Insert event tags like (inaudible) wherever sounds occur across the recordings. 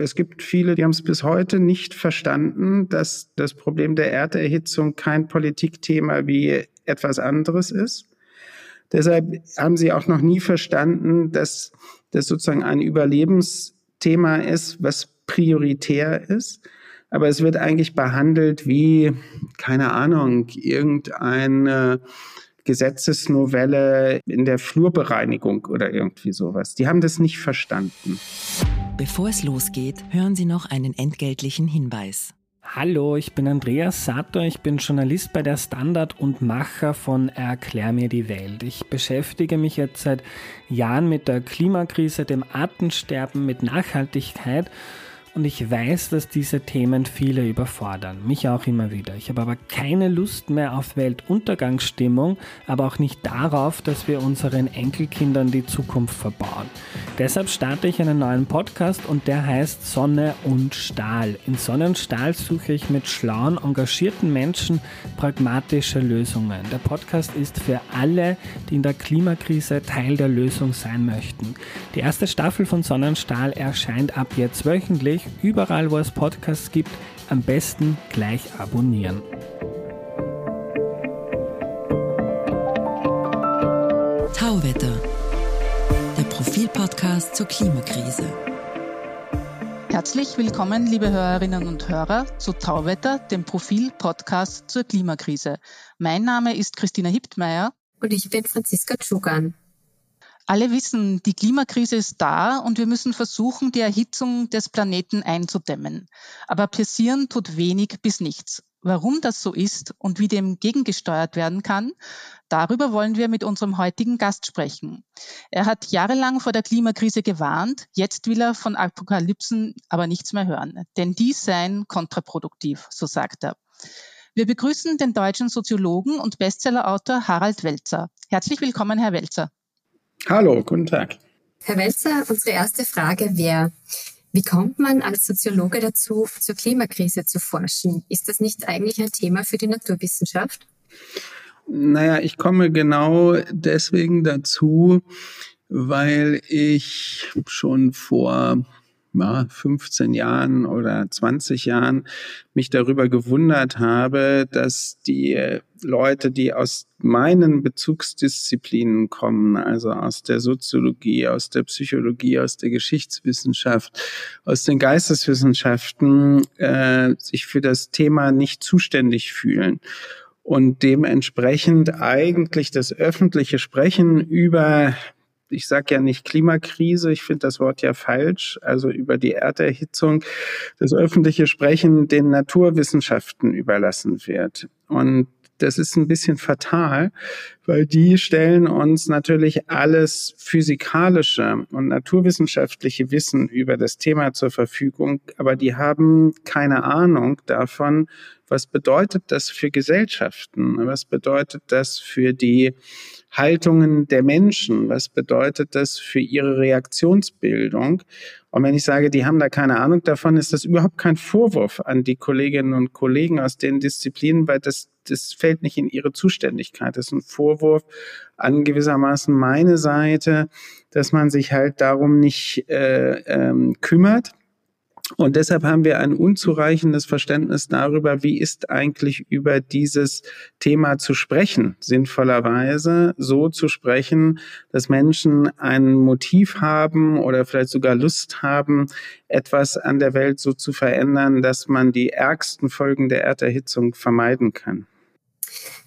es gibt viele, die haben es bis heute nicht verstanden, dass das Problem der Erderhitzung kein Politikthema wie etwas anderes ist. Deshalb haben sie auch noch nie verstanden, dass das sozusagen ein Überlebensthema ist, was prioritär ist. Aber es wird eigentlich behandelt wie, keine Ahnung, irgendeine Gesetzesnovelle in der Flurbereinigung oder irgendwie sowas. Die haben das nicht verstanden. Bevor es losgeht, hören Sie noch einen entgeltlichen Hinweis. Hallo, ich bin Andreas Sator, ich bin Journalist bei der Standard und Macher von Erklär mir die Welt. Ich beschäftige mich jetzt seit Jahren mit der Klimakrise, dem Artensterben, mit Nachhaltigkeit und ich weiß, dass diese Themen viele überfordern, mich auch immer wieder. Ich habe aber keine Lust mehr auf Weltuntergangsstimmung, aber auch nicht darauf, dass wir unseren Enkelkindern die Zukunft verbauen. Deshalb starte ich einen neuen Podcast und der heißt Sonne und Stahl. In Sonne und Stahl suche ich mit schlauen, engagierten Menschen pragmatische Lösungen. Der Podcast ist für alle, die in der Klimakrise Teil der Lösung sein möchten. Die erste Staffel von Sonne und Stahl erscheint ab jetzt wöchentlich euch überall, wo es Podcasts gibt, am besten gleich abonnieren. Tauwetter, der Profilpodcast zur Klimakrise. Herzlich willkommen, liebe Hörerinnen und Hörer, zu Tauwetter, dem Profil-Podcast zur Klimakrise. Mein Name ist Christina Hiptmeier. Und ich bin Franziska Tschugan. Alle wissen, die Klimakrise ist da und wir müssen versuchen, die Erhitzung des Planeten einzudämmen. Aber passieren tut wenig bis nichts. Warum das so ist und wie dem gegengesteuert werden kann, darüber wollen wir mit unserem heutigen Gast sprechen. Er hat jahrelang vor der Klimakrise gewarnt, jetzt will er von Apokalypsen aber nichts mehr hören, denn die seien kontraproduktiv, so sagt er. Wir begrüßen den deutschen Soziologen und Bestsellerautor Harald Welzer. Herzlich willkommen, Herr Welzer. Hallo, guten Tag. Herr Welzer, unsere erste Frage wäre, wie kommt man als Soziologe dazu, zur Klimakrise zu forschen? Ist das nicht eigentlich ein Thema für die Naturwissenschaft? Naja, ich komme genau deswegen dazu, weil ich schon vor ja, 15 Jahren oder 20 Jahren mich darüber gewundert habe, dass die Leute, die aus meinen Bezugsdisziplinen kommen, also aus der Soziologie, aus der Psychologie, aus der Geschichtswissenschaft, aus den Geisteswissenschaften, äh, sich für das Thema nicht zuständig fühlen und dementsprechend eigentlich das öffentliche Sprechen über ich sage ja nicht Klimakrise, ich finde das Wort ja falsch, also über die Erderhitzung, das öffentliche Sprechen den Naturwissenschaften überlassen wird. Und das ist ein bisschen fatal, weil die stellen uns natürlich alles physikalische und naturwissenschaftliche Wissen über das Thema zur Verfügung, aber die haben keine Ahnung davon, was bedeutet das für Gesellschaften, was bedeutet das für die Haltungen der Menschen? Was bedeutet das für ihre Reaktionsbildung? Und wenn ich sage, die haben da keine Ahnung davon, ist das überhaupt kein Vorwurf an die Kolleginnen und Kollegen aus den Disziplinen, weil das, das fällt nicht in ihre Zuständigkeit. Das ist ein Vorwurf an gewissermaßen meine Seite, dass man sich halt darum nicht äh, ähm, kümmert. Und deshalb haben wir ein unzureichendes Verständnis darüber, wie ist eigentlich über dieses Thema zu sprechen, sinnvollerweise so zu sprechen, dass Menschen ein Motiv haben oder vielleicht sogar Lust haben, etwas an der Welt so zu verändern, dass man die ärgsten Folgen der Erderhitzung vermeiden kann.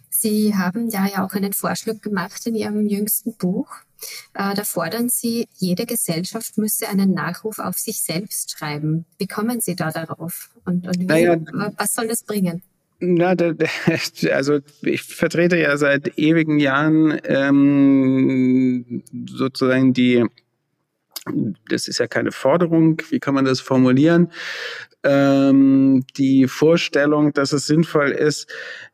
Sie haben ja, ja auch einen Vorschlag gemacht in Ihrem jüngsten Buch. Äh, da fordern Sie, jede Gesellschaft müsse einen Nachruf auf sich selbst schreiben. Wie kommen Sie da darauf? Und, und wie, naja, was soll das bringen? Na, (laughs) also ich vertrete ja seit ewigen Jahren ähm, sozusagen die, das ist ja keine Forderung, wie kann man das formulieren? Ähm, die Vorstellung, dass es sinnvoll ist,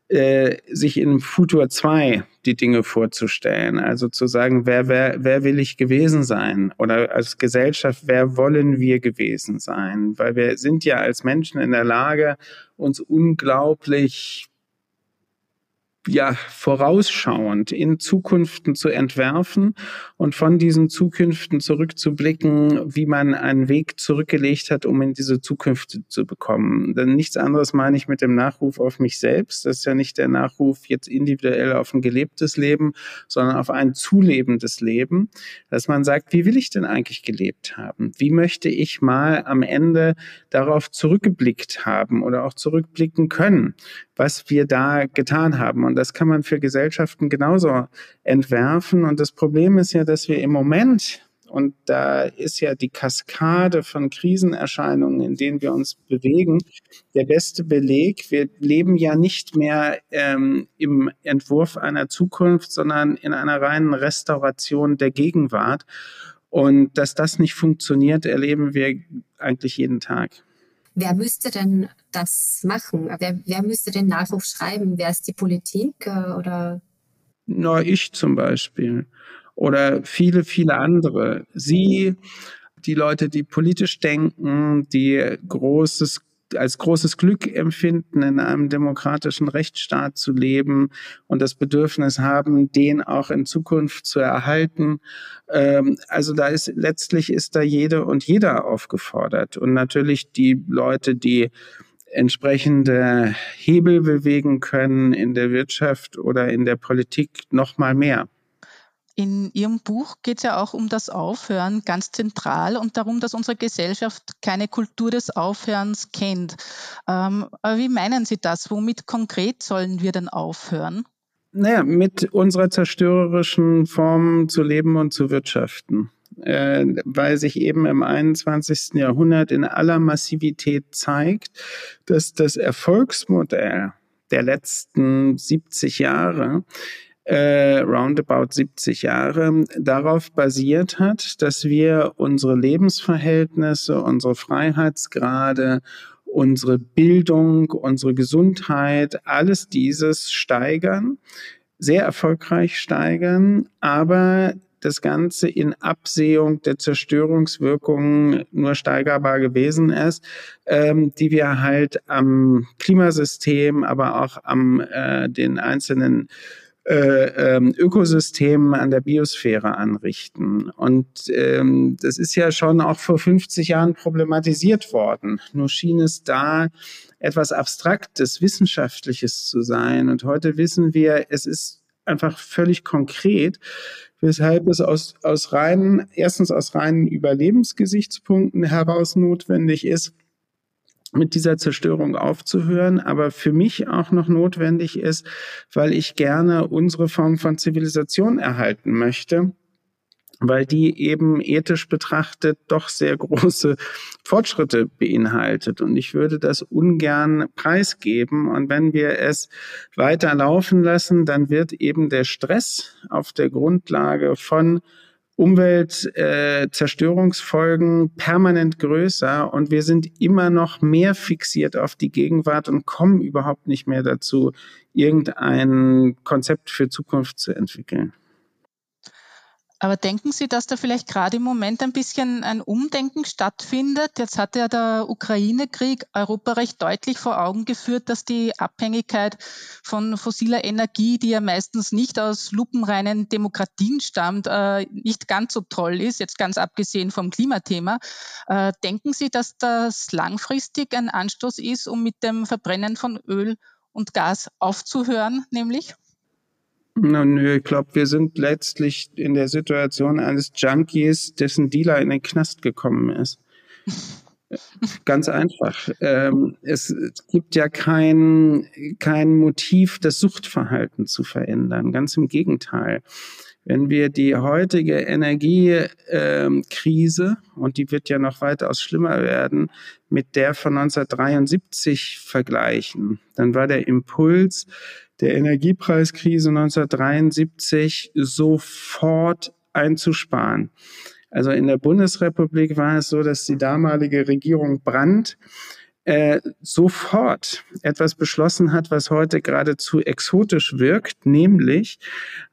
äh, sich in Futur 2 die Dinge vorzustellen. Also zu sagen, wer, wer, wer will ich gewesen sein? Oder als Gesellschaft, wer wollen wir gewesen sein? Weil wir sind ja als Menschen in der Lage, uns unglaublich ja, vorausschauend in Zukunften zu entwerfen und von diesen Zukünften zurückzublicken, wie man einen Weg zurückgelegt hat, um in diese Zukunft zu bekommen. Denn nichts anderes meine ich mit dem Nachruf auf mich selbst. Das ist ja nicht der Nachruf jetzt individuell auf ein gelebtes Leben, sondern auf ein zulebendes Leben, dass man sagt, wie will ich denn eigentlich gelebt haben? Wie möchte ich mal am Ende darauf zurückgeblickt haben oder auch zurückblicken können? was wir da getan haben. Und das kann man für Gesellschaften genauso entwerfen. Und das Problem ist ja, dass wir im Moment und da ist ja die Kaskade von Krisenerscheinungen, in denen wir uns bewegen, der beste Beleg. Wir leben ja nicht mehr ähm, im Entwurf einer Zukunft, sondern in einer reinen Restauration der Gegenwart. Und dass das nicht funktioniert, erleben wir eigentlich jeden Tag. Wer müsste denn das machen? Wer, wer müsste den Nachruf schreiben? Wer ist die Politik äh, oder? Na, ich zum Beispiel. Oder viele, viele andere. Sie, die Leute, die politisch denken, die großes als großes Glück empfinden, in einem demokratischen Rechtsstaat zu leben und das Bedürfnis haben, den auch in Zukunft zu erhalten. Ähm, also da ist letztlich ist da jede und jeder aufgefordert und natürlich die Leute, die entsprechende Hebel bewegen können in der Wirtschaft oder in der Politik noch mal mehr. In Ihrem Buch geht es ja auch um das Aufhören ganz zentral und darum, dass unsere Gesellschaft keine Kultur des Aufhörens kennt. Ähm, aber wie meinen Sie das? Womit konkret sollen wir denn aufhören? Naja, mit unserer zerstörerischen Form zu leben und zu wirtschaften. Äh, weil sich eben im 21. Jahrhundert in aller Massivität zeigt, dass das Erfolgsmodell der letzten 70 Jahre äh, roundabout 70 Jahre darauf basiert hat, dass wir unsere Lebensverhältnisse, unsere Freiheitsgrade, unsere Bildung, unsere Gesundheit, alles dieses steigern, sehr erfolgreich steigern, aber das Ganze in Absehung der Zerstörungswirkungen nur steigerbar gewesen ist, ähm, die wir halt am Klimasystem, aber auch am äh, den einzelnen äh, ähm, Ökosystemen an der Biosphäre anrichten. Und ähm, das ist ja schon auch vor 50 Jahren problematisiert worden. Nur schien es da etwas Abstraktes, Wissenschaftliches zu sein. Und heute wissen wir, es ist einfach völlig konkret, weshalb es aus, aus reinen, erstens aus reinen Überlebensgesichtspunkten heraus notwendig ist, mit dieser Zerstörung aufzuhören, aber für mich auch noch notwendig ist, weil ich gerne unsere Form von Zivilisation erhalten möchte, weil die eben ethisch betrachtet doch sehr große Fortschritte beinhaltet. Und ich würde das ungern preisgeben. Und wenn wir es weiter laufen lassen, dann wird eben der Stress auf der Grundlage von Umweltzerstörungsfolgen äh, permanent größer und wir sind immer noch mehr fixiert auf die Gegenwart und kommen überhaupt nicht mehr dazu, irgendein Konzept für Zukunft zu entwickeln. Aber denken Sie, dass da vielleicht gerade im Moment ein bisschen ein Umdenken stattfindet? Jetzt hat ja der Ukraine-Krieg Europa recht deutlich vor Augen geführt, dass die Abhängigkeit von fossiler Energie, die ja meistens nicht aus lupenreinen Demokratien stammt, äh, nicht ganz so toll ist, jetzt ganz abgesehen vom Klimathema. Äh, denken Sie, dass das langfristig ein Anstoß ist, um mit dem Verbrennen von Öl und Gas aufzuhören, nämlich? Na, nö, ich glaube, wir sind letztlich in der Situation eines Junkies, dessen Dealer in den Knast gekommen ist. (laughs) Ganz einfach. Ähm, es, gibt ja kein, kein Motiv, das Suchtverhalten zu verändern. Ganz im Gegenteil. Wenn wir die heutige Energiekrise, ähm, und die wird ja noch weitaus schlimmer werden, mit der von 1973 vergleichen, dann war der Impuls, der Energiepreiskrise 1973 sofort einzusparen. Also in der Bundesrepublik war es so, dass die damalige Regierung Brandt äh, sofort etwas beschlossen hat, was heute geradezu exotisch wirkt, nämlich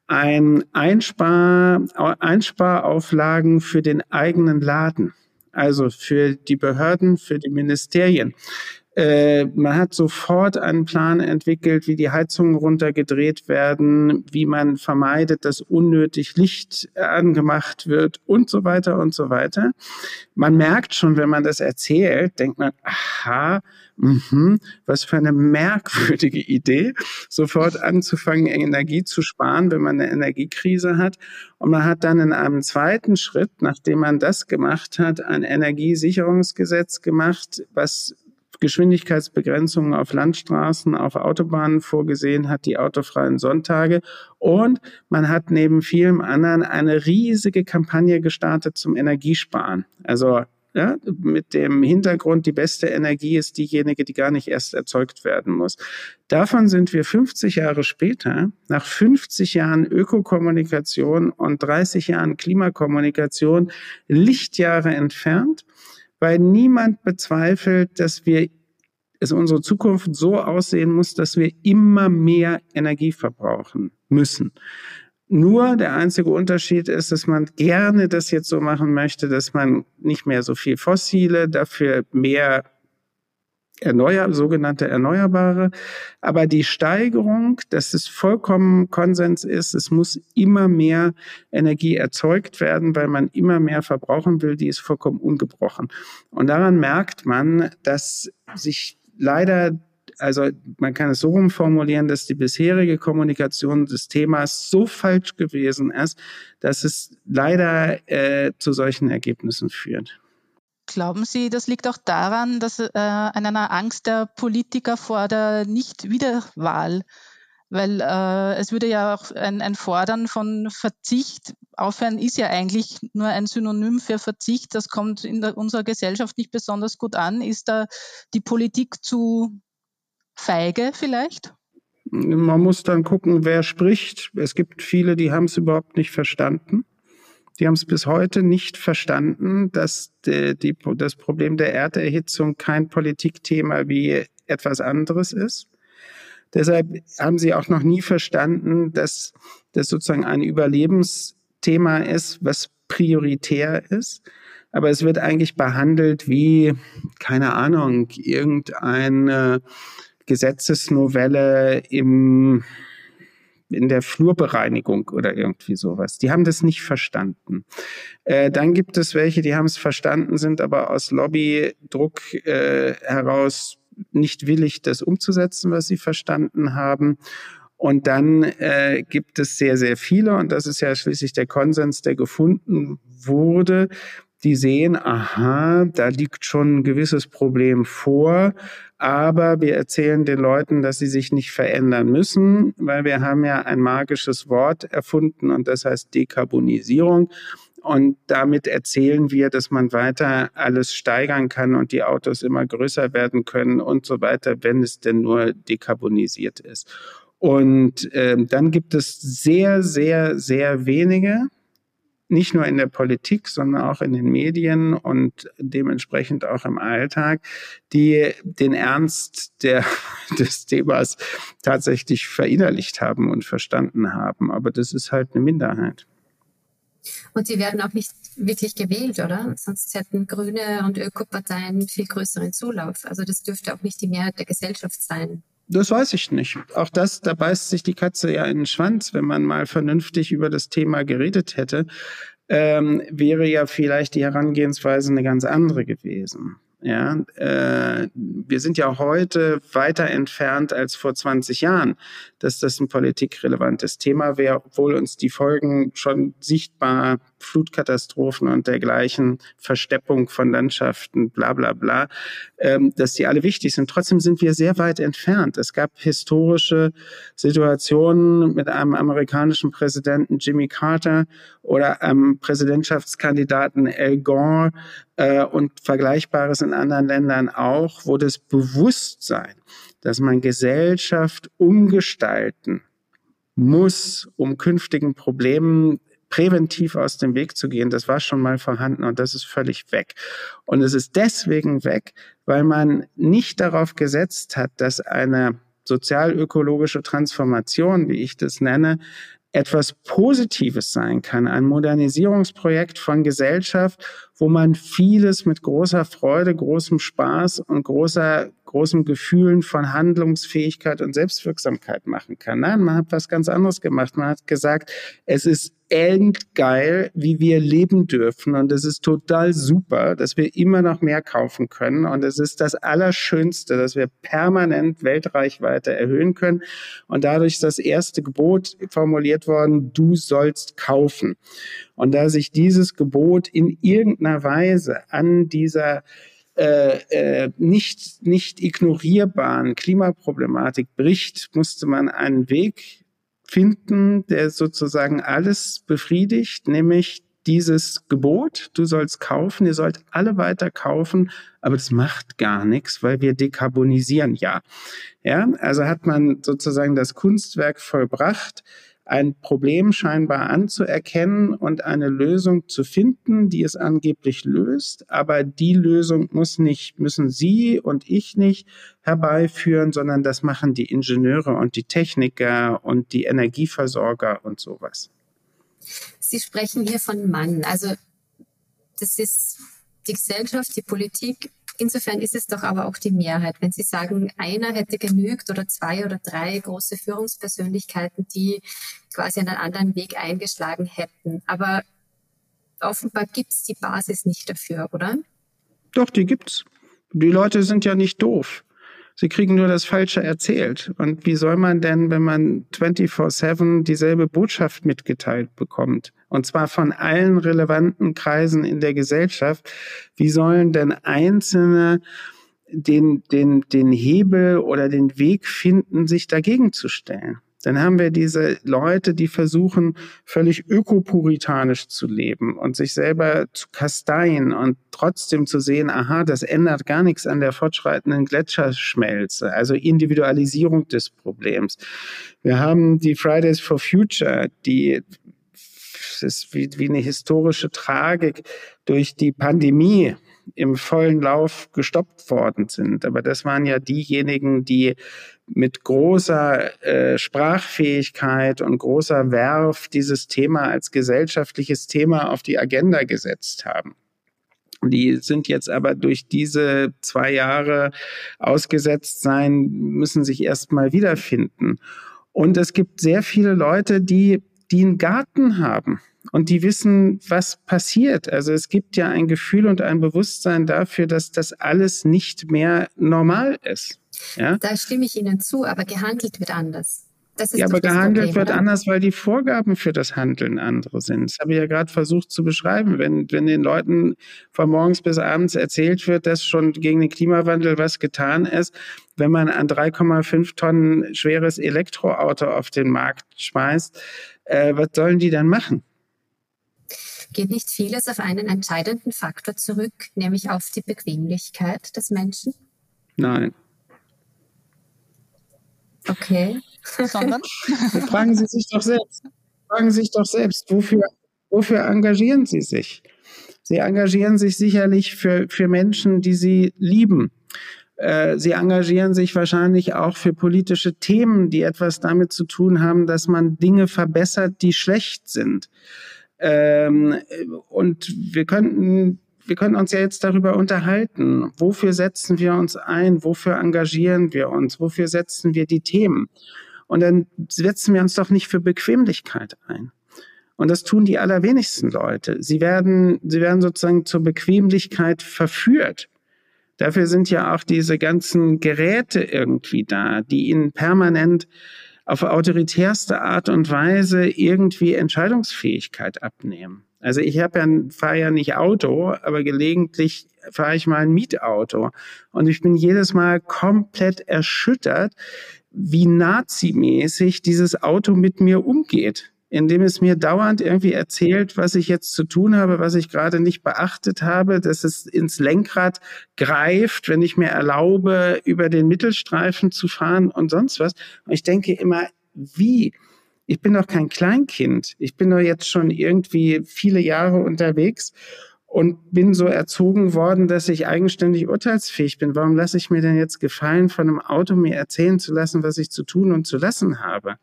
ein Einspar, Einsparauflagen für den eigenen Laden, also für die Behörden, für die Ministerien Äh, man hat sofort einen Plan entwickelt, wie die Heizungen runtergedreht werden, wie man vermeidet, dass unnötig Licht angemacht wird und so weiter und so weiter. Man merkt schon, wenn man das erzählt, denkt man, aha, Mhm, was für eine merkwürdige Idee, sofort anzufangen, Energie zu sparen, wenn man eine Energiekrise hat. Und man hat dann in einem zweiten Schritt, nachdem man das gemacht hat, ein Energiesicherungsgesetz gemacht, was Geschwindigkeitsbegrenzungen auf Landstraßen, auf Autobahnen vorgesehen hat, die autofreien Sonntage. Und man hat neben vielem anderen eine riesige Kampagne gestartet zum Energiesparen. Also ja, mit dem Hintergrund, die beste Energie ist diejenige, die gar nicht erst erzeugt werden muss. Davon sind wir 50 Jahre später, nach 50 Jahren Ökokommunikation und 30 Jahren Klimakommunikation, Lichtjahre entfernt, weil niemand bezweifelt, dass wir es unsere Zukunft so aussehen muss, dass wir immer mehr Energie verbrauchen müssen. Nur der einzige Unterschied ist, dass man gerne das jetzt so machen möchte, dass man nicht mehr so viel fossile, dafür mehr erneuer, sogenannte Erneuerbare. Aber die Steigerung, dass es vollkommen Konsens ist, es muss immer mehr Energie erzeugt werden, weil man immer mehr verbrauchen will, die ist vollkommen ungebrochen. Und daran merkt man, dass sich leider also man kann es so rumformulieren, dass die bisherige Kommunikation des Themas so falsch gewesen ist, dass es leider äh, zu solchen Ergebnissen führt. Glauben Sie, das liegt auch daran, dass äh, an einer Angst der Politiker vor der Nicht-Wiederwahl, weil äh, es würde ja auch ein, ein Fordern von Verzicht, Aufhören ist ja eigentlich nur ein Synonym für Verzicht, das kommt in der, unserer Gesellschaft nicht besonders gut an. Ist da die Politik zu feige vielleicht? Man muss dann gucken, wer spricht. Es gibt viele, die haben es überhaupt nicht verstanden. Die haben es bis heute nicht verstanden, dass die, die, das Problem der Erderhitzung kein Politikthema wie etwas anderes ist. Deshalb haben sie auch noch nie verstanden, dass das sozusagen ein Überlebensthema ist, was prioritär ist. Aber es wird eigentlich behandelt wie, keine Ahnung, irgendeine Gesetzesnovelle im, in der Flurbereinigung oder irgendwie sowas. Die haben das nicht verstanden. Äh, dann gibt es welche, die haben es verstanden, sind aber aus Lobbydruck äh, heraus nicht willig, das umzusetzen, was sie verstanden haben. Und dann äh, gibt es sehr, sehr viele, und das ist ja schließlich der Konsens, der gefunden wurde, die sehen, aha, da liegt schon ein gewisses Problem vor, aber wir erzählen den Leuten, dass sie sich nicht verändern müssen, weil wir haben ja ein magisches Wort erfunden und das heißt Dekarbonisierung. Und damit erzählen wir, dass man weiter alles steigern kann und die Autos immer größer werden können und so weiter, wenn es denn nur dekarbonisiert ist. Und äh, dann gibt es sehr, sehr, sehr wenige, nicht nur in der Politik, sondern auch in den Medien und dementsprechend auch im Alltag, die den Ernst der, (laughs) des Themas tatsächlich verinnerlicht haben und verstanden haben. Aber das ist halt eine Minderheit. Und sie werden auch nicht wirklich gewählt, oder? Sonst hätten Grüne und Ökoparteien viel größeren Zulauf. Also das dürfte auch nicht die Mehrheit der Gesellschaft sein. Das weiß ich nicht. Auch das, da beißt sich die Katze ja in den Schwanz, wenn man mal vernünftig über das Thema geredet hätte, ähm, wäre ja vielleicht die Herangehensweise eine ganz andere gewesen. Ja, äh, wir sind ja heute weiter entfernt als vor 20 Jahren, dass das ein politikrelevantes Thema wäre, obwohl uns die Folgen schon sichtbar Flutkatastrophen und dergleichen, Versteppung von Landschaften, bla bla bla, ähm, dass die alle wichtig sind. Trotzdem sind wir sehr weit entfernt. Es gab historische Situationen mit einem amerikanischen Präsidenten Jimmy Carter oder einem Präsidentschaftskandidaten Al Gore äh, und Vergleichbares in anderen Ländern auch, wo das Bewusstsein, dass man Gesellschaft umgestalten muss, um künftigen Problemen präventiv aus dem Weg zu gehen, das war schon mal vorhanden und das ist völlig weg. Und es ist deswegen weg, weil man nicht darauf gesetzt hat, dass eine sozialökologische Transformation, wie ich das nenne, etwas Positives sein kann, ein Modernisierungsprojekt von Gesellschaft, wo man vieles mit großer Freude, großem Spaß und großer, großem Gefühlen von Handlungsfähigkeit und Selbstwirksamkeit machen kann. Nein, man hat was ganz anderes gemacht. Man hat gesagt, es ist endgeil, wie wir leben dürfen. Und es ist total super, dass wir immer noch mehr kaufen können. Und es ist das Allerschönste, dass wir permanent Weltreichweite erhöhen können. Und dadurch ist das erste Gebot formuliert worden, du sollst kaufen. Und da sich dieses Gebot in irgendeiner Weise an dieser äh, äh, nicht, nicht ignorierbaren Klimaproblematik bricht, musste man einen Weg finden, der sozusagen alles befriedigt, nämlich dieses Gebot, du sollst kaufen, ihr sollt alle weiter kaufen, aber das macht gar nichts, weil wir dekarbonisieren ja. Ja, also hat man sozusagen das Kunstwerk vollbracht, ein Problem scheinbar anzuerkennen und eine Lösung zu finden, die es angeblich löst. Aber die Lösung muss nicht, müssen Sie und ich nicht herbeiführen, sondern das machen die Ingenieure und die Techniker und die Energieversorger und sowas. Sie sprechen hier von Mann. Also das ist die Gesellschaft, die Politik Insofern ist es doch aber auch die Mehrheit. Wenn Sie sagen, einer hätte genügt oder zwei oder drei große Führungspersönlichkeiten, die quasi einen anderen Weg eingeschlagen hätten. Aber offenbar gibt es die Basis nicht dafür, oder? Doch, die gibt's. Die Leute sind ja nicht doof. Sie kriegen nur das Falsche erzählt. Und wie soll man denn, wenn man 24-7 dieselbe Botschaft mitgeteilt bekommt? Und zwar von allen relevanten Kreisen in der Gesellschaft. Wie sollen denn Einzelne den, den, den Hebel oder den Weg finden, sich dagegen zu stellen? Dann haben wir diese Leute, die versuchen, völlig ökopuritanisch zu leben und sich selber zu kasteien und trotzdem zu sehen, aha, das ändert gar nichts an der fortschreitenden Gletscherschmelze, also Individualisierung des Problems. Wir haben die Fridays for Future, die ist wie, wie eine historische Tragik durch die Pandemie im vollen Lauf gestoppt worden sind. Aber das waren ja diejenigen, die mit großer äh, Sprachfähigkeit und großer Werf dieses Thema als gesellschaftliches Thema auf die Agenda gesetzt haben. Die sind jetzt aber durch diese zwei Jahre ausgesetzt sein, müssen sich erstmal wiederfinden. Und es gibt sehr viele Leute, die, die einen Garten haben und die wissen, was passiert. Also es gibt ja ein Gefühl und ein Bewusstsein dafür, dass das alles nicht mehr normal ist. Ja? Da stimme ich Ihnen zu, aber gehandelt wird anders. ja, aber gehandelt Problem, wird oder? anders, weil die Vorgaben für das Handeln andere sind. Das habe ich ja gerade versucht zu beschreiben. Wenn, wenn den Leuten von morgens bis abends erzählt wird, dass schon gegen den Klimawandel was getan ist, wenn man ein 3,5 Tonnen schweres Elektroauto auf den Markt schmeißt, äh, was sollen die dann machen? Geht nicht vieles auf einen entscheidenden Faktor zurück, nämlich auf die Bequemlichkeit des Menschen? Nein. Okay. Sondern? (laughs) Fragen Sie sich doch selbst. Fragen Sie sich doch selbst, wofür, wofür engagieren Sie sich? Sie engagieren sich sicherlich für, für Menschen, die Sie lieben. Äh, Sie engagieren sich wahrscheinlich auch für politische Themen, die etwas damit zu tun haben, dass man Dinge verbessert, die schlecht sind. Ähm, und wir könnten wir können uns ja jetzt darüber unterhalten. Wofür setzen wir uns ein? Wofür engagieren wir uns? Wofür setzen wir die Themen? Und dann setzen wir uns doch nicht für Bequemlichkeit ein. Und das tun die allerwenigsten Leute. Sie werden, sie werden sozusagen zur Bequemlichkeit verführt. Dafür sind ja auch diese ganzen Geräte irgendwie da, die ihnen permanent auf autoritärste Art und Weise irgendwie Entscheidungsfähigkeit abnehmen. Also ich habe ja, fahre ja nicht Auto, aber gelegentlich fahre ich mal ein Mietauto. Und ich bin jedes Mal komplett erschüttert, wie nazimäßig dieses Auto mit mir umgeht indem es mir dauernd irgendwie erzählt, was ich jetzt zu tun habe, was ich gerade nicht beachtet habe, dass es ins Lenkrad greift, wenn ich mir erlaube, über den Mittelstreifen zu fahren und sonst was. Und ich denke immer, wie? Ich bin doch kein Kleinkind. Ich bin doch jetzt schon irgendwie viele Jahre unterwegs und bin so erzogen worden, dass ich eigenständig urteilsfähig bin. Warum lasse ich mir denn jetzt gefallen, von einem Auto mir erzählen zu lassen, was ich zu tun und zu lassen habe?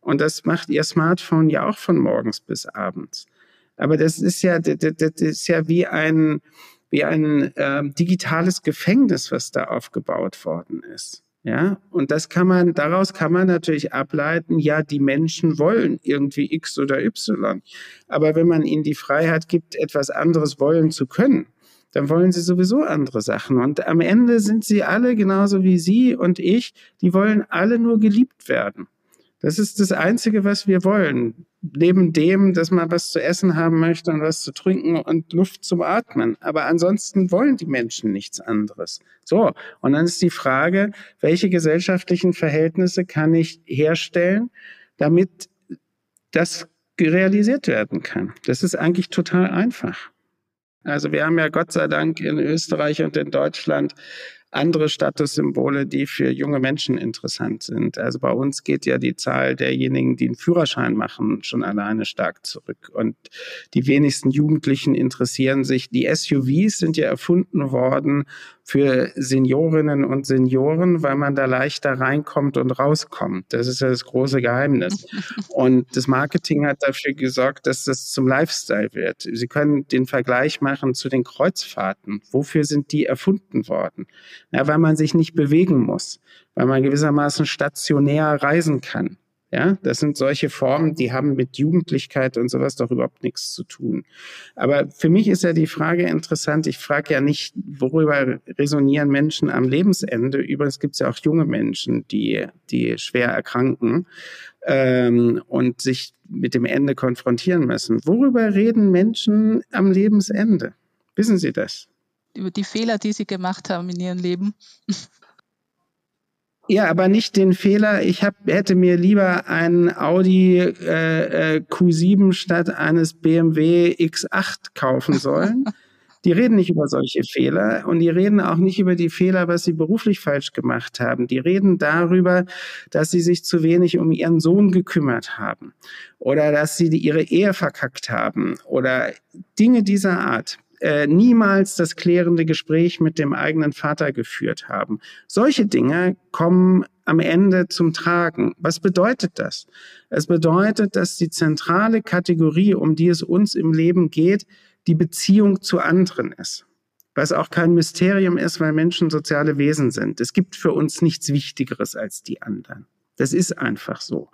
Und das macht Ihr Smartphone ja auch von morgens bis abends. Aber das ist ja, das, ist ja wie ein, wie ein äh, digitales Gefängnis, was da aufgebaut worden ist. Ja, und das kann man, daraus kann man natürlich ableiten, ja, die Menschen wollen irgendwie X oder Y. Aber wenn man ihnen die Freiheit gibt, etwas anderes wollen zu können, dann wollen sie sowieso andere Sachen. Und am Ende sind sie alle genauso wie Sie und ich, die wollen alle nur geliebt werden. Das ist das Einzige, was wir wollen. Neben dem, dass man was zu essen haben möchte und was zu trinken und Luft zum Atmen. Aber ansonsten wollen die Menschen nichts anderes. So. Und dann ist die Frage, welche gesellschaftlichen Verhältnisse kann ich herstellen, damit das realisiert werden kann? Das ist eigentlich total einfach. Also wir haben ja Gott sei Dank in Österreich und in Deutschland andere Statussymbole, die für junge Menschen interessant sind. Also bei uns geht ja die Zahl derjenigen, die einen Führerschein machen, schon alleine stark zurück. Und die wenigsten Jugendlichen interessieren sich. Die SUVs sind ja erfunden worden, für Seniorinnen und Senioren, weil man da leichter reinkommt und rauskommt. Das ist ja das große Geheimnis. (laughs) Und das Marketing hat dafür gesorgt, dass das zum Lifestyle wird. Sie können den Vergleich machen zu den Kreuzfahrten. Wofür sind die erfunden worden? Ja, weil man sich nicht bewegen muss, weil man gewissermaßen stationär reisen kann. Ja, das sind solche Formen, die haben mit Jugendlichkeit und sowas doch überhaupt nichts zu tun. Aber für mich ist ja die Frage interessant. Ich frage ja nicht, worüber resonieren Menschen am Lebensende. Übrigens gibt es ja auch junge Menschen, die, die schwer erkranken ähm, und sich mit dem Ende konfrontieren müssen. Worüber reden Menschen am Lebensende? Wissen Sie das? Über die Fehler, die sie gemacht haben in ihrem Leben. Ja, aber nicht den Fehler, ich hab, hätte mir lieber einen Audi äh, äh Q7 statt eines BMW X8 kaufen sollen. (laughs) Die reden nicht über solche Fehler und die reden auch nicht über die Fehler, was sie beruflich falsch gemacht haben. Die reden darüber, dass sie sich zu wenig um ihren Sohn gekümmert haben oder dass sie ihre Ehe verkackt haben oder Dinge dieser Art äh, niemals das klärende Gespräch mit dem eigenen Vater geführt haben. Solche Dinge kommen am Ende zum Tragen. Was bedeutet das? Es bedeutet, dass die zentrale Kategorie, um die es uns im Leben geht, die Beziehung zu anderen ist. Was auch kein Mysterium ist, weil Menschen soziale Wesen sind. Es gibt für uns nichts Wichtigeres als die anderen. Das ist einfach so.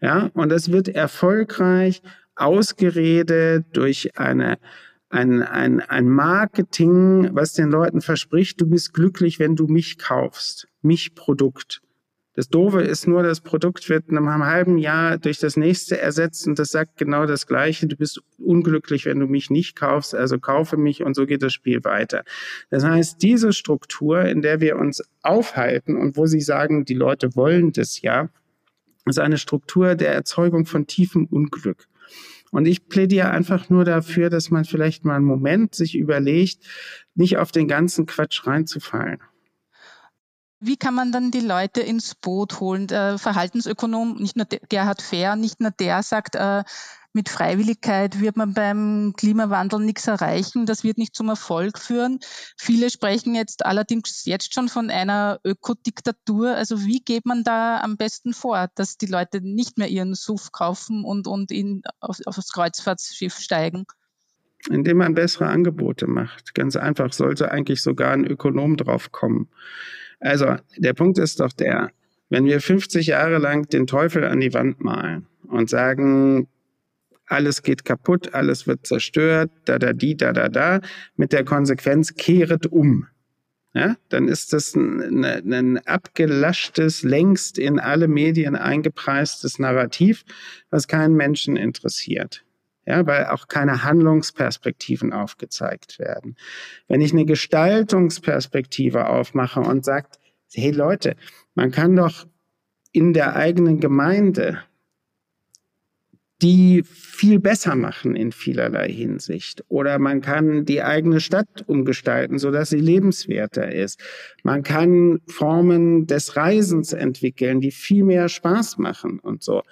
Ja, und das wird erfolgreich ausgeredet durch eine ein, ein, ein Marketing, was den Leuten verspricht, du bist glücklich, wenn du mich kaufst, mich Produkt. Das Doofe ist nur, das Produkt wird in einem halben Jahr durch das nächste ersetzt und das sagt genau das Gleiche. Du bist unglücklich, wenn du mich nicht kaufst, also kaufe mich und so geht das Spiel weiter. Das heißt, diese Struktur, in der wir uns aufhalten und wo Sie sagen, die Leute wollen das ja, ist eine Struktur der Erzeugung von tiefem Unglück. Und ich plädiere einfach nur dafür, dass man vielleicht mal einen Moment sich überlegt, nicht auf den ganzen Quatsch reinzufallen. Wie kann man dann die Leute ins Boot holen? Der Verhaltensökonom, nicht nur Gerhard Fehr, nicht nur der sagt, äh, mit Freiwilligkeit wird man beim Klimawandel nichts erreichen. Das wird nicht zum Erfolg führen. Viele sprechen jetzt allerdings jetzt schon von einer Ökodiktatur. Also wie geht man da am besten vor, dass die Leute nicht mehr ihren Suff kaufen und, und in, auf, auf Kreuzfahrtschiff steigen? Indem man bessere Angebote macht. Ganz einfach sollte eigentlich sogar ein Ökonom drauf kommen. Also der Punkt ist doch der, wenn wir 50 Jahre lang den Teufel an die Wand malen und sagen, alles geht kaputt, alles wird zerstört, da, da, die, da, da, da, mit der Konsequenz kehret um. Ja, dann ist das ein, ein abgelaschtes, längst in alle Medien eingepreistes Narrativ, was keinen Menschen interessiert. Ja, weil auch keine Handlungsperspektiven aufgezeigt werden. Wenn ich eine Gestaltungsperspektive aufmache und sagt, hey Leute, man kann doch in der eigenen Gemeinde die viel besser machen in vielerlei Hinsicht. Oder man kann die eigene Stadt umgestalten, sodass sie lebenswerter ist. Man kann Formen des Reisens entwickeln, die viel mehr Spaß machen und so.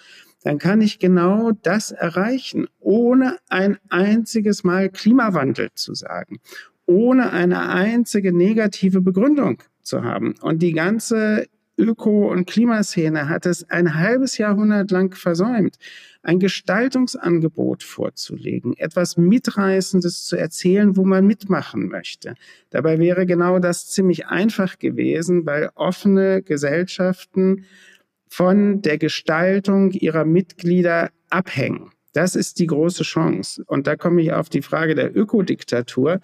Dann kann ich genau das erreichen, ohne ein einziges Mal Klimawandel zu sagen, ohne eine einzige negative Begründung zu haben. Und die ganze Öko- und Klimaszene hat es ein halbes Jahrhundert lang versäumt, ein Gestaltungsangebot vorzulegen, etwas Mitreißendes zu erzählen, wo man mitmachen möchte. Dabei wäre genau das ziemlich einfach gewesen, weil offene Gesellschaften von der Gestaltung ihrer Mitglieder abhängen. Das ist die große Chance. Und da komme ich auf die Frage der Ökodiktatur.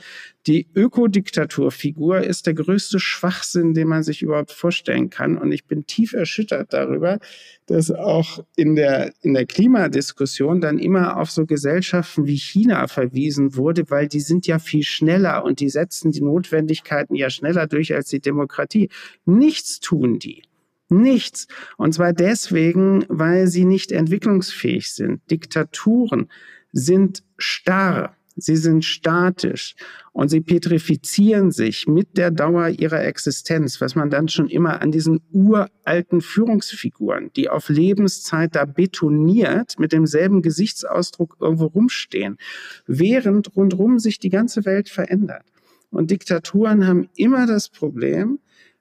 Die Ökodiktaturfigur ist der größte Schwachsinn, den man sich überhaupt vorstellen kann. Und ich bin tief erschüttert darüber, dass auch in der, in der Klimadiskussion dann immer auf so Gesellschaften wie China verwiesen wurde, weil die sind ja viel schneller und die setzen die Notwendigkeiten ja schneller durch als die Demokratie. Nichts tun die. Nichts. Und zwar deswegen, weil sie nicht entwicklungsfähig sind. Diktaturen sind starr. Sie sind statisch und sie petrifizieren sich mit der Dauer ihrer Existenz, was man dann schon immer an diesen uralten Führungsfiguren, die auf Lebenszeit da betoniert mit demselben Gesichtsausdruck irgendwo rumstehen, während rundherum sich die ganze Welt verändert. Und Diktaturen haben immer das Problem,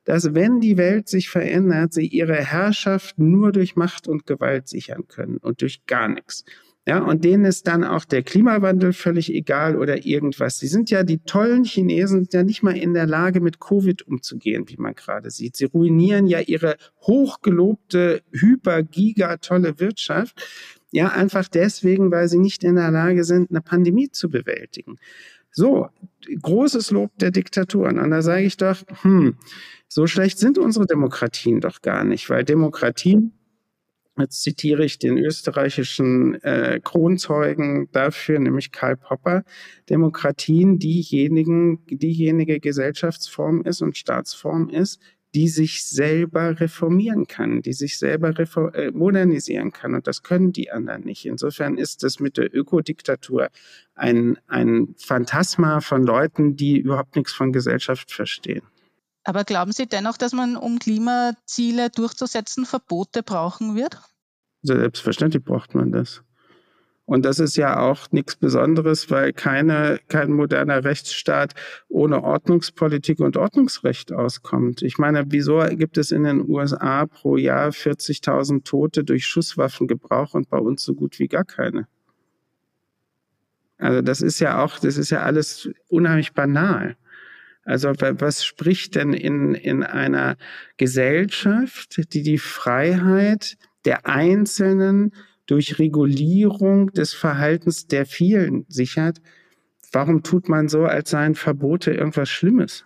dass wenn die Welt sich verändert, sie ihre Herrschaft nur durch Macht und Gewalt sichern können und durch gar nichts. Ja, und denen ist dann auch der Klimawandel völlig egal oder irgendwas. Sie sind ja, die tollen Chinesen sind ja nicht mal in der Lage, mit Covid umzugehen, wie man gerade sieht. Sie ruinieren ja ihre hochgelobte, hyper, giga tolle Wirtschaft. Ja, einfach deswegen, weil sie nicht in der Lage sind, eine Pandemie zu bewältigen. So, großes Lob der Diktaturen. Und da sage ich doch, hm, so schlecht sind unsere Demokratien doch gar nicht, weil Demokratien, jetzt zitiere ich den österreichischen äh, Kronzeugen dafür, nämlich Karl Popper, Demokratien diejenigen, diejenige Gesellschaftsform ist und Staatsform ist, die sich selber reformieren kann, die sich selber äh, modernisieren kann. Und das können die anderen nicht. Insofern ist das mit der Ökodiktatur ein, ein Phantasma von Leuten, die überhaupt nichts von Gesellschaft verstehen. Aber glauben Sie dennoch, dass man, um Klimaziele durchzusetzen, Verbote brauchen wird? Selbstverständlich braucht man das. Und das ist ja auch nichts Besonderes, weil keine, kein moderner Rechtsstaat ohne Ordnungspolitik und Ordnungsrecht auskommt. Ich meine, wieso gibt es in den USA pro Jahr 40.000 Tote durch Schusswaffengebrauch und bei uns so gut wie gar keine? Also das ist ja auch, das ist ja alles unheimlich banal. Also was spricht denn in, in einer Gesellschaft, die die Freiheit der Einzelnen durch Regulierung des Verhaltens der vielen sichert? Warum tut man so, als seien Verbote irgendwas Schlimmes?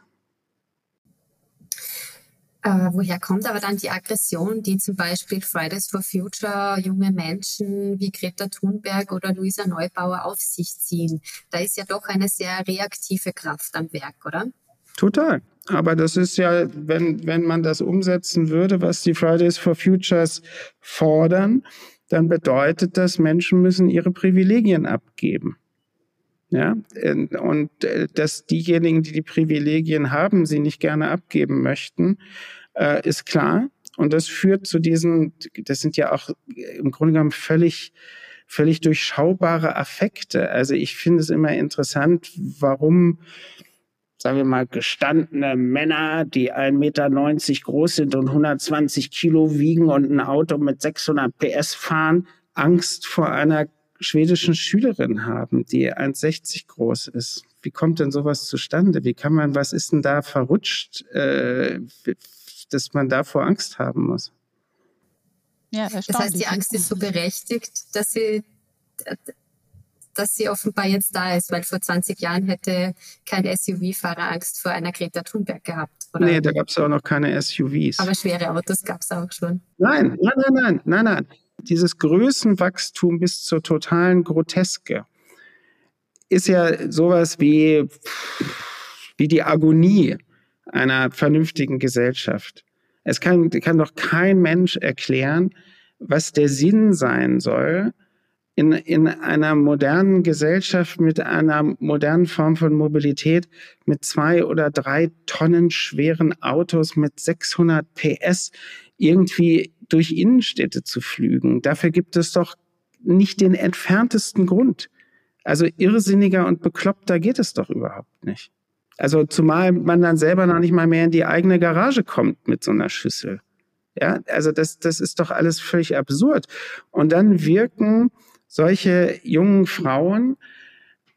Äh, woher kommt aber dann die Aggression, die zum Beispiel Fridays for Future junge Menschen wie Greta Thunberg oder Luisa Neubauer auf sich ziehen? Da ist ja doch eine sehr reaktive Kraft am Werk, oder? Total. Aber das ist ja, wenn, wenn man das umsetzen würde, was die Fridays for Futures fordern, dann bedeutet das, Menschen müssen ihre Privilegien abgeben. Ja, und äh, dass diejenigen, die die Privilegien haben, sie nicht gerne abgeben möchten, äh, ist klar. Und das führt zu diesen, das sind ja auch im Grunde genommen völlig, völlig durchschaubare Affekte. Also ich finde es immer interessant, warum sagen wir mal, gestandene Männer, die 1,90 Meter groß sind und 120 Kilo wiegen und ein Auto mit 600 PS fahren, Angst vor einer schwedischen Schülerin haben, die 1,60 groß ist. Wie kommt denn sowas zustande? Wie kann man, was ist denn da verrutscht, äh, dass man davor Angst haben muss? Ja, das heißt, die Angst ist so berechtigt, dass sie dass sie offenbar jetzt da ist, weil vor 20 Jahren hätte kein SUV-Fahrer Angst vor einer Greta Thunberg gehabt. Oder? Nee, da gab es auch noch keine SUVs. Aber schwere Autos gab es auch schon. Nein, nein, nein, nein, nein, nein. Dieses Größenwachstum bis zur totalen Groteske ist ja sowas wie, wie die Agonie einer vernünftigen Gesellschaft. Es kann, kann doch kein Mensch erklären, was der Sinn sein soll, in, in einer modernen Gesellschaft mit einer modernen Form von Mobilität mit zwei oder drei Tonnen schweren Autos mit 600 PS irgendwie durch Innenstädte zu flügen. Dafür gibt es doch nicht den entferntesten Grund. Also irrsinniger und bekloppter geht es doch überhaupt nicht. Also zumal man dann selber noch nicht mal mehr in die eigene Garage kommt mit so einer Schüssel. Ja, also das, das ist doch alles völlig absurd. Und dann wirken solche jungen Frauen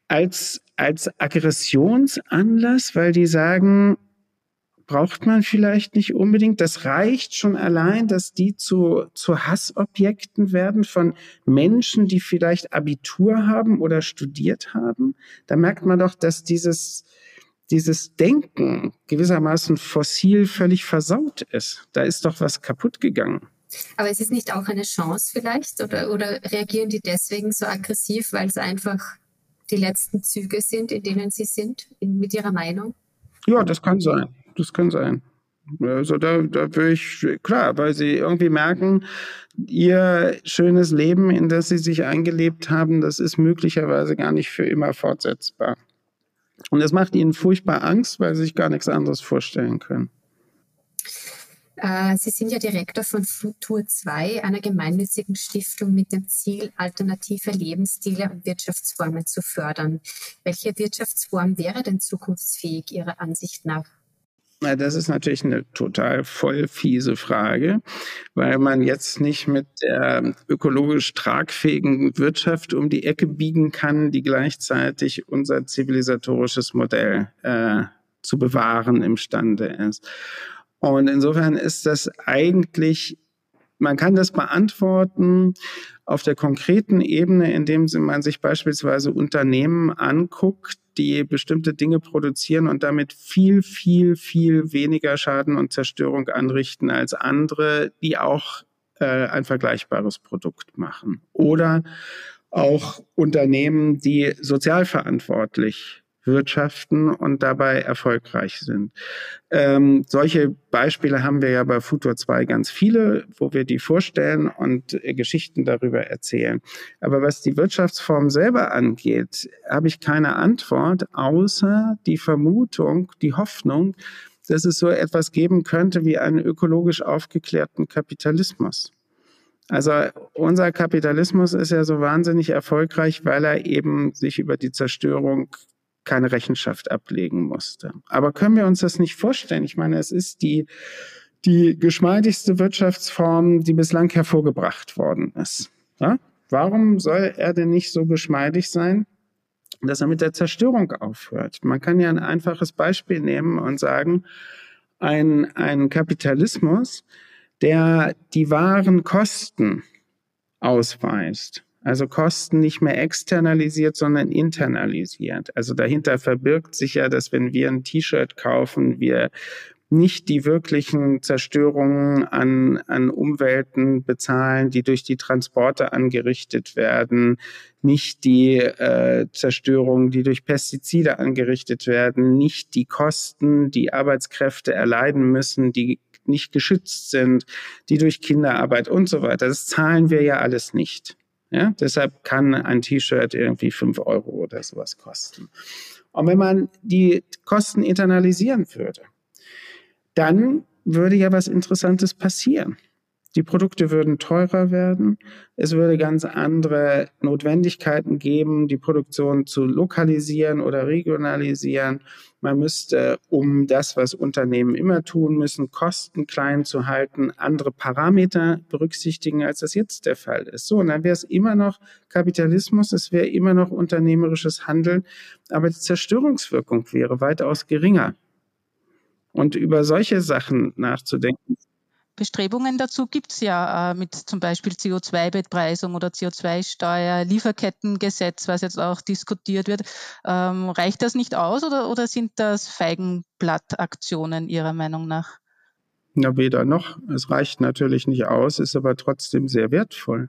als, als Aggressionsanlass, weil die sagen, braucht man vielleicht nicht unbedingt. Das reicht schon allein, dass die zu, zu Hassobjekten werden von Menschen, die vielleicht Abitur haben oder studiert haben. Da merkt man doch, dass dieses, dieses Denken gewissermaßen fossil völlig versaut ist. Da ist doch was kaputt gegangen. Aber es ist nicht auch eine Chance vielleicht? Oder, oder reagieren die deswegen so aggressiv, weil es einfach die letzten Züge sind, in denen sie sind, in, mit ihrer Meinung? Ja, das kann sein das kann sein. Also da, da würde ich, klar, weil sie irgendwie merken, ihr schönes Leben, in das sie sich eingelebt haben, das ist möglicherweise gar nicht für immer fortsetzbar. Und das macht ihnen furchtbar Angst, weil sie sich gar nichts anderes vorstellen können. Äh, sie sind ja Direktor von Futur 2, einer gemeinnützigen Stiftung mit dem Ziel, alternative Lebensstile und Wirtschaftsformen zu fördern. Welche Wirtschaftsform wäre denn zukunftsfähig Ihrer Ansicht nach? Na, das ist natürlich eine total voll fiese Frage, weil man jetzt nicht mit der ökologisch tragfähigen Wirtschaft um die Ecke biegen kann, die gleichzeitig unser zivilisatorisches Modell äh, zu bewahren imstande ist. Und insofern ist das eigentlich man kann das beantworten auf der konkreten Ebene, indem man sich beispielsweise Unternehmen anguckt, die bestimmte Dinge produzieren und damit viel, viel, viel weniger Schaden und Zerstörung anrichten als andere, die auch äh, ein vergleichbares Produkt machen. Oder auch Unternehmen, die sozialverantwortlich wirtschaften und dabei erfolgreich sind. Ähm, solche Beispiele haben wir ja bei Futur 2 ganz viele, wo wir die vorstellen und äh, Geschichten darüber erzählen. Aber was die Wirtschaftsform selber angeht, habe ich keine Antwort, außer die Vermutung, die Hoffnung, dass es so etwas geben könnte wie einen ökologisch aufgeklärten Kapitalismus. Also unser Kapitalismus ist ja so wahnsinnig erfolgreich, weil er eben sich über die Zerstörung keine Rechenschaft ablegen musste. Aber können wir uns das nicht vorstellen? Ich meine, es ist die, die geschmeidigste Wirtschaftsform, die bislang hervorgebracht worden ist. Ja? Warum soll er denn nicht so geschmeidig sein, dass er mit der Zerstörung aufhört? Man kann ja ein einfaches Beispiel nehmen und sagen, ein, ein Kapitalismus, der die wahren Kosten ausweist, also Kosten nicht mehr externalisiert, sondern internalisiert. Also dahinter verbirgt sich ja, dass wenn wir ein T-Shirt kaufen, wir nicht die wirklichen Zerstörungen an, an Umwelten bezahlen, die durch die Transporte angerichtet werden, nicht die äh, Zerstörungen, die durch Pestizide angerichtet werden, nicht die Kosten, die Arbeitskräfte erleiden müssen, die nicht geschützt sind, die durch Kinderarbeit und so weiter. Das zahlen wir ja alles nicht. Ja, deshalb kann ein T-Shirt irgendwie fünf Euro oder sowas kosten. Und wenn man die Kosten internalisieren würde, dann würde ja was Interessantes passieren. Die Produkte würden teurer werden. Es würde ganz andere Notwendigkeiten geben, die Produktion zu lokalisieren oder regionalisieren. Man müsste, um das, was Unternehmen immer tun müssen, Kosten klein zu halten, andere Parameter berücksichtigen, als das jetzt der Fall ist. So, und dann wäre es immer noch Kapitalismus, es wäre immer noch unternehmerisches Handeln, aber die Zerstörungswirkung wäre weitaus geringer. Und über solche Sachen nachzudenken, Bestrebungen dazu gibt es ja äh, mit zum Beispiel CO2-Bepreisung oder CO2-Steuer, Lieferkettengesetz, was jetzt auch diskutiert wird. Ähm, reicht das nicht aus oder, oder sind das Feigenblattaktionen Ihrer Meinung nach? Na, weder noch. Es reicht natürlich nicht aus, ist aber trotzdem sehr wertvoll.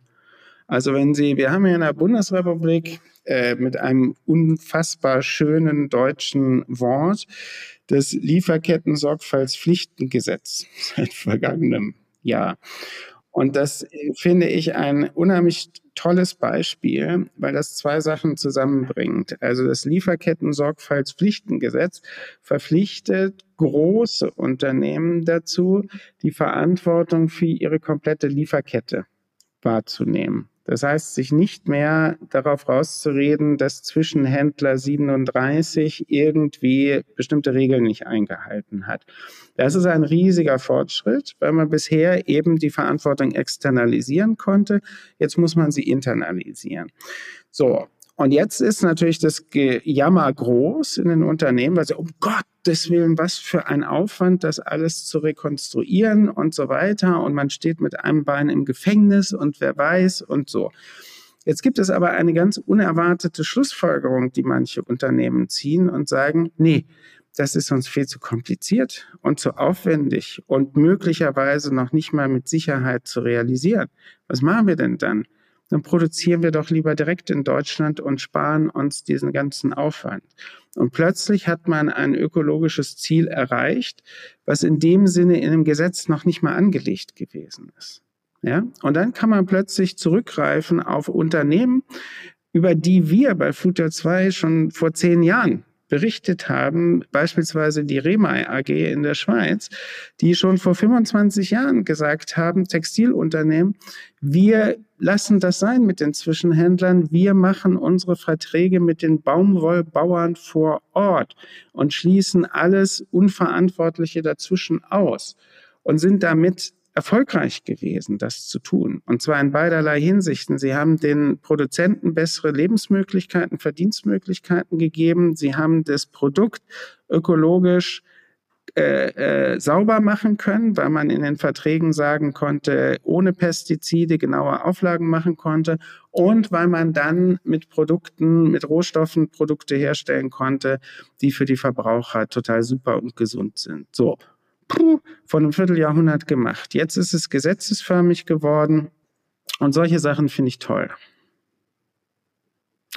Also wenn Sie, wir haben ja in der Bundesrepublik äh, mit einem unfassbar schönen deutschen Wort das Lieferketten-Sorgfaltspflichtengesetz (laughs) seit vergangenem Jahr. Und das finde ich ein unheimlich tolles Beispiel, weil das zwei Sachen zusammenbringt. Also das Lieferketten-Sorgfaltspflichtengesetz verpflichtet große Unternehmen dazu, die Verantwortung für ihre komplette Lieferkette wahrzunehmen. Das heißt, sich nicht mehr darauf rauszureden, dass Zwischenhändler 37 irgendwie bestimmte Regeln nicht eingehalten hat. Das ist ein riesiger Fortschritt, weil man bisher eben die Verantwortung externalisieren konnte. Jetzt muss man sie internalisieren. So. Und jetzt ist natürlich das Jammer groß in den Unternehmen, weil sie, um Gottes Willen, was für ein Aufwand, das alles zu rekonstruieren und so weiter. Und man steht mit einem Bein im Gefängnis und wer weiß und so. Jetzt gibt es aber eine ganz unerwartete Schlussfolgerung, die manche Unternehmen ziehen und sagen, nee, das ist uns viel zu kompliziert und zu aufwendig und möglicherweise noch nicht mal mit Sicherheit zu realisieren. Was machen wir denn dann? Dann produzieren wir doch lieber direkt in Deutschland und sparen uns diesen ganzen Aufwand. Und plötzlich hat man ein ökologisches Ziel erreicht, was in dem Sinne in dem Gesetz noch nicht mal angelegt gewesen ist. Ja? Und dann kann man plötzlich zurückgreifen auf Unternehmen, über die wir bei Futter 2 schon vor zehn Jahren berichtet haben, beispielsweise die Remai AG in der Schweiz, die schon vor 25 Jahren gesagt haben, Textilunternehmen, wir lassen das sein mit den Zwischenhändlern, wir machen unsere Verträge mit den Baumwollbauern vor Ort und schließen alles Unverantwortliche dazwischen aus und sind damit erfolgreich gewesen, das zu tun. Und zwar in beiderlei Hinsichten. Sie haben den Produzenten bessere Lebensmöglichkeiten, Verdienstmöglichkeiten gegeben. Sie haben das Produkt ökologisch äh, äh, sauber machen können, weil man in den Verträgen sagen konnte, ohne Pestizide genaue Auflagen machen konnte und weil man dann mit Produkten, mit Rohstoffen Produkte herstellen konnte, die für die Verbraucher total super und gesund sind. So puh, vor einem Vierteljahrhundert gemacht. Jetzt ist es gesetzesförmig geworden und solche Sachen finde ich toll.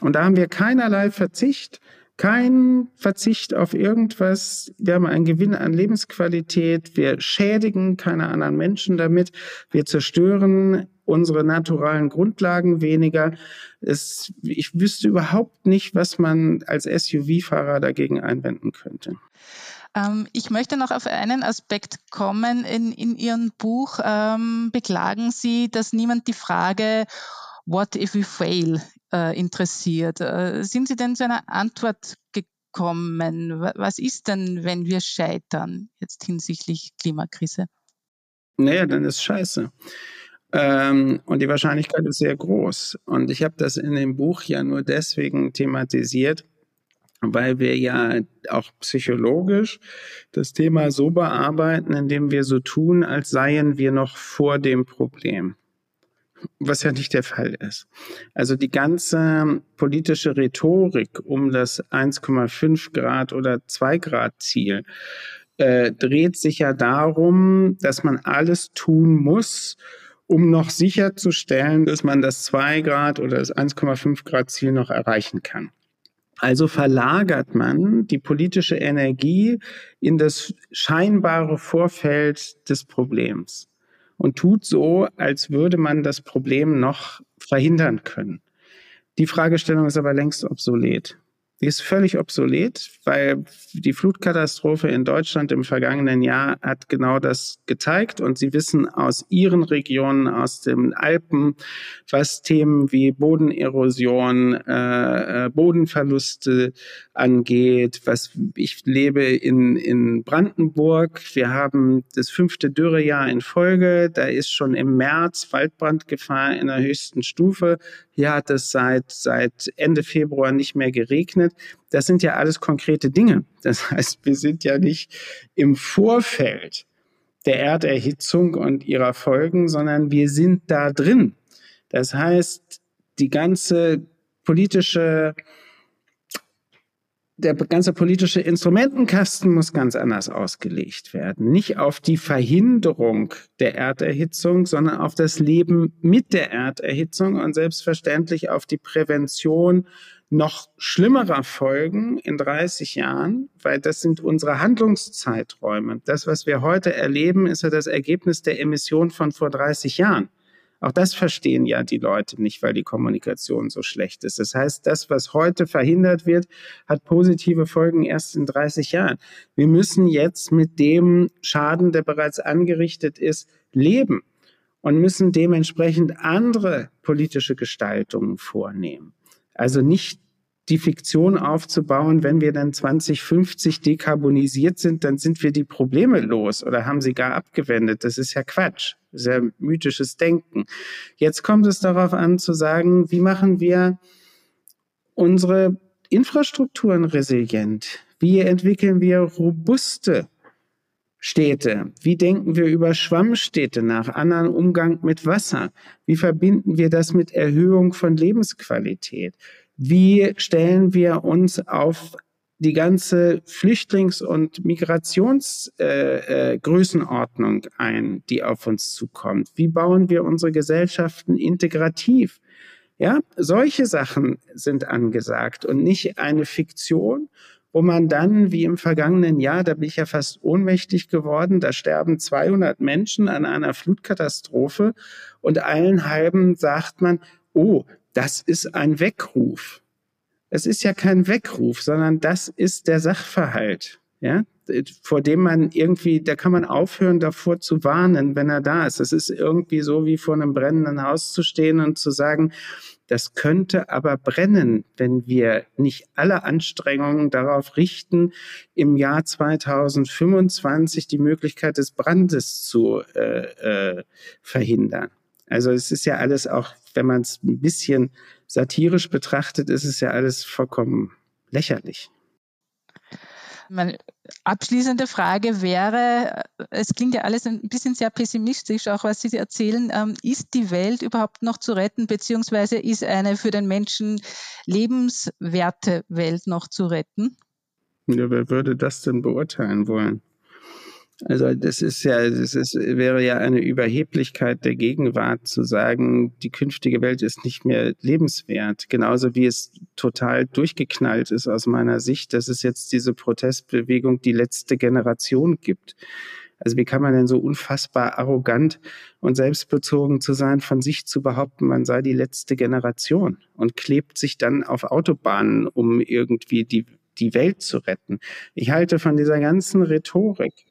Und da haben wir keinerlei Verzicht, kein Verzicht auf irgendwas. Wir haben einen Gewinn an Lebensqualität. Wir schädigen keine anderen Menschen damit. Wir zerstören unsere naturalen Grundlagen weniger. Es, ich wüsste überhaupt nicht, was man als SUV-Fahrer dagegen einwenden könnte. Ähm, ich möchte noch auf einen Aspekt kommen. In, in Ihrem Buch ähm, beklagen Sie, dass niemand die Frage What if we fail äh, interessiert. Äh, sind Sie denn zu einer Antwort gekommen? Was ist denn, wenn wir scheitern, jetzt hinsichtlich Klimakrise? Naja, dann ist scheiße. Ähm, und die Wahrscheinlichkeit ist sehr groß. Und ich habe das in dem Buch ja nur deswegen thematisiert, weil wir ja auch psychologisch das Thema so bearbeiten, indem wir so tun, als seien wir noch vor dem Problem. Was ja nicht der Fall ist. Also die ganze politische Rhetorik um das 1,5 Grad oder 2 Grad Ziel äh, dreht sich ja darum, dass man alles tun muss, um noch sicherzustellen, dass man das 2 Grad oder das 1,5 Grad Ziel noch erreichen kann. Also verlagert man die politische Energie in das scheinbare Vorfeld des Problems und tut so, als würde man das Problem noch verhindern können. Die Fragestellung ist aber längst obsolet. Die ist völlig obsolet, weil die Flutkatastrophe in Deutschland im vergangenen Jahr hat genau das gezeigt. Und Sie wissen aus Ihren Regionen, aus den Alpen, was Themen wie Bodenerosion, äh, äh, Bodenverluste angeht. Was ich lebe in, in Brandenburg. Wir haben das fünfte Dürrejahr in Folge. Da ist schon im März Waldbrandgefahr in der höchsten Stufe. Hier hat es seit, seit Ende Februar nicht mehr geregnet. Das sind ja alles konkrete Dinge. Das heißt, wir sind ja nicht im Vorfeld der Erderhitzung und ihrer Folgen, sondern wir sind da drin. Das heißt, die ganze politische der ganze politische Instrumentenkasten muss ganz anders ausgelegt werden. Nicht auf die Verhinderung der Erderhitzung, sondern auf das Leben mit der Erderhitzung und selbstverständlich auf die Prävention noch schlimmerer Folgen in 30 Jahren, weil das sind unsere Handlungszeiträume. Das, was wir heute erleben, ist ja das Ergebnis der Emission von vor 30 Jahren. Auch das verstehen ja die Leute nicht, weil die Kommunikation so schlecht ist. Das heißt, das, was heute verhindert wird, hat positive Folgen erst in 30 Jahren. Wir müssen jetzt mit dem Schaden, der bereits angerichtet ist, leben. und müssen dementsprechend andere politische Gestaltungen vornehmen. Also nicht die Fiktion aufzubauen, wenn wir dann 2050 dekarbonisiert sind, dann sind wir die Probleme los oder haben sie gar abgewendet. Das ist ja Quatsch. Sehr mythisches Denken. Jetzt kommt es darauf an zu sagen, wie machen wir unsere Infrastrukturen resilient? Wie entwickeln wir robuste Städte? Wie denken wir über Schwammstädte nach, anderen Umgang mit Wasser? Wie verbinden wir das mit Erhöhung von Lebensqualität? Wie stellen wir uns auf die ganze Flüchtlings- und Migrationsgrößenordnung äh, äh, ein, die auf uns zukommt? Wie bauen wir unsere Gesellschaften integrativ? Ja, solche Sachen sind angesagt und nicht eine Fiktion, wo man dann, wie im vergangenen Jahr, da bin ich ja fast ohnmächtig geworden, da sterben 200 Menschen an einer Flutkatastrophe und allen halben sagt man, oh, das ist ein Weckruf. Es ist ja kein Weckruf, sondern das ist der Sachverhalt, ja, vor dem man irgendwie, da kann man aufhören, davor zu warnen, wenn er da ist. Es ist irgendwie so, wie vor einem brennenden Haus zu stehen und zu sagen, das könnte aber brennen, wenn wir nicht alle Anstrengungen darauf richten, im Jahr 2025 die Möglichkeit des Brandes zu äh, äh, verhindern. Also es ist ja alles auch, wenn man es ein bisschen satirisch betrachtet, ist es ja alles vollkommen lächerlich. Meine abschließende Frage wäre, es klingt ja alles ein bisschen sehr pessimistisch, auch was Sie erzählen. Ähm, ist die Welt überhaupt noch zu retten, beziehungsweise ist eine für den Menschen lebenswerte Welt noch zu retten? Ja, wer würde das denn beurteilen wollen? Also das ist ja, das ist, wäre ja eine Überheblichkeit der Gegenwart zu sagen, die künftige Welt ist nicht mehr lebenswert. Genauso wie es total durchgeknallt ist aus meiner Sicht, dass es jetzt diese Protestbewegung die letzte Generation gibt. Also wie kann man denn so unfassbar arrogant und selbstbezogen zu sein, von sich zu behaupten, man sei die letzte Generation und klebt sich dann auf Autobahnen, um irgendwie die, die Welt zu retten. Ich halte von dieser ganzen Rhetorik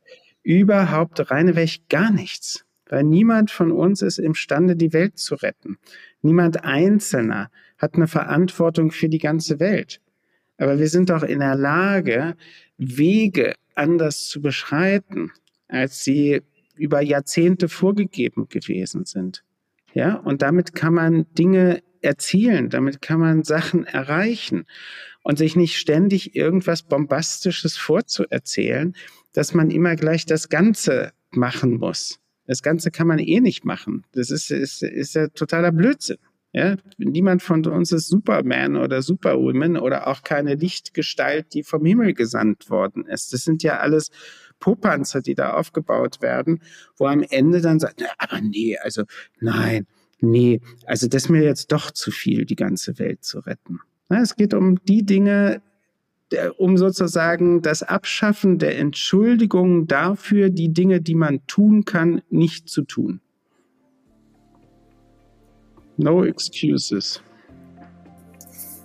überhaupt reineweg gar nichts. Weil niemand von uns ist imstande, die Welt zu retten. Niemand Einzelner hat eine Verantwortung für die ganze Welt. Aber wir sind doch in der Lage, Wege anders zu beschreiten, als sie über Jahrzehnte vorgegeben gewesen sind. Ja, und damit kann man Dinge erzielen, damit kann man Sachen erreichen und sich nicht ständig irgendwas Bombastisches vorzuerzählen, dass man immer gleich das Ganze machen muss. Das Ganze kann man eh nicht machen. Das ist, ist, ist ja totaler Blödsinn. Ja, niemand von uns ist Superman oder Superwoman oder auch keine Lichtgestalt, die vom Himmel gesandt worden ist. Das sind ja alles Popanzer, die da aufgebaut werden, wo am Ende dann sagt, na, aber nee, also nein, nee, also das ist mir jetzt doch zu viel, die ganze Welt zu retten. Na, es geht um die Dinge, um sozusagen das Abschaffen der Entschuldigung dafür, die Dinge, die man tun kann, nicht zu tun. No excuses.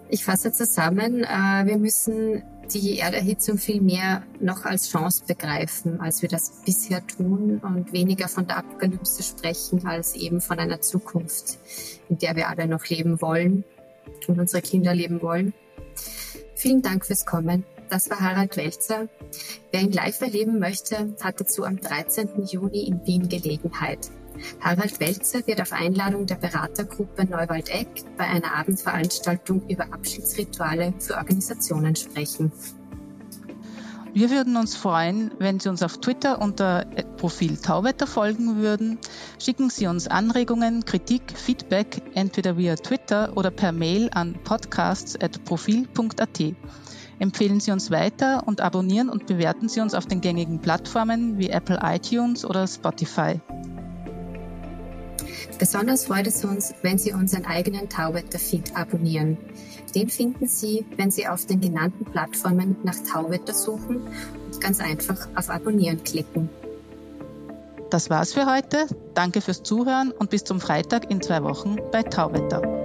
Ich fasse zusammen, äh, wir müssen die Erderhitzung viel mehr noch als Chance begreifen, als wir das bisher tun und weniger von der Apokalypse sprechen, als eben von einer Zukunft, in der wir alle noch leben wollen und unsere Kinder leben wollen. Vielen Dank fürs Kommen. Das war Harald Welzer. Wer ihn live erleben möchte, hat dazu am 13. Juni in Wien Gelegenheit. Harald Welzer wird auf Einladung der Beratergruppe Neuwald-Eck bei einer Abendveranstaltung über Abschiedsrituale für Organisationen sprechen. Wir würden uns freuen, wenn Sie uns auf Twitter unter Profil Tauwetter folgen würden. Schicken Sie uns Anregungen, Kritik, Feedback entweder via Twitter oder per Mail an podcasts.profil.at. Empfehlen Sie uns weiter und abonnieren und bewerten Sie uns auf den gängigen Plattformen wie Apple iTunes oder Spotify. Besonders freut es uns, wenn Sie unseren eigenen Tauwetter-Feed abonnieren. Den finden Sie, wenn Sie auf den genannten Plattformen nach Tauwetter suchen und ganz einfach auf Abonnieren klicken. Das war's für heute. Danke fürs Zuhören und bis zum Freitag in zwei Wochen bei Tauwetter.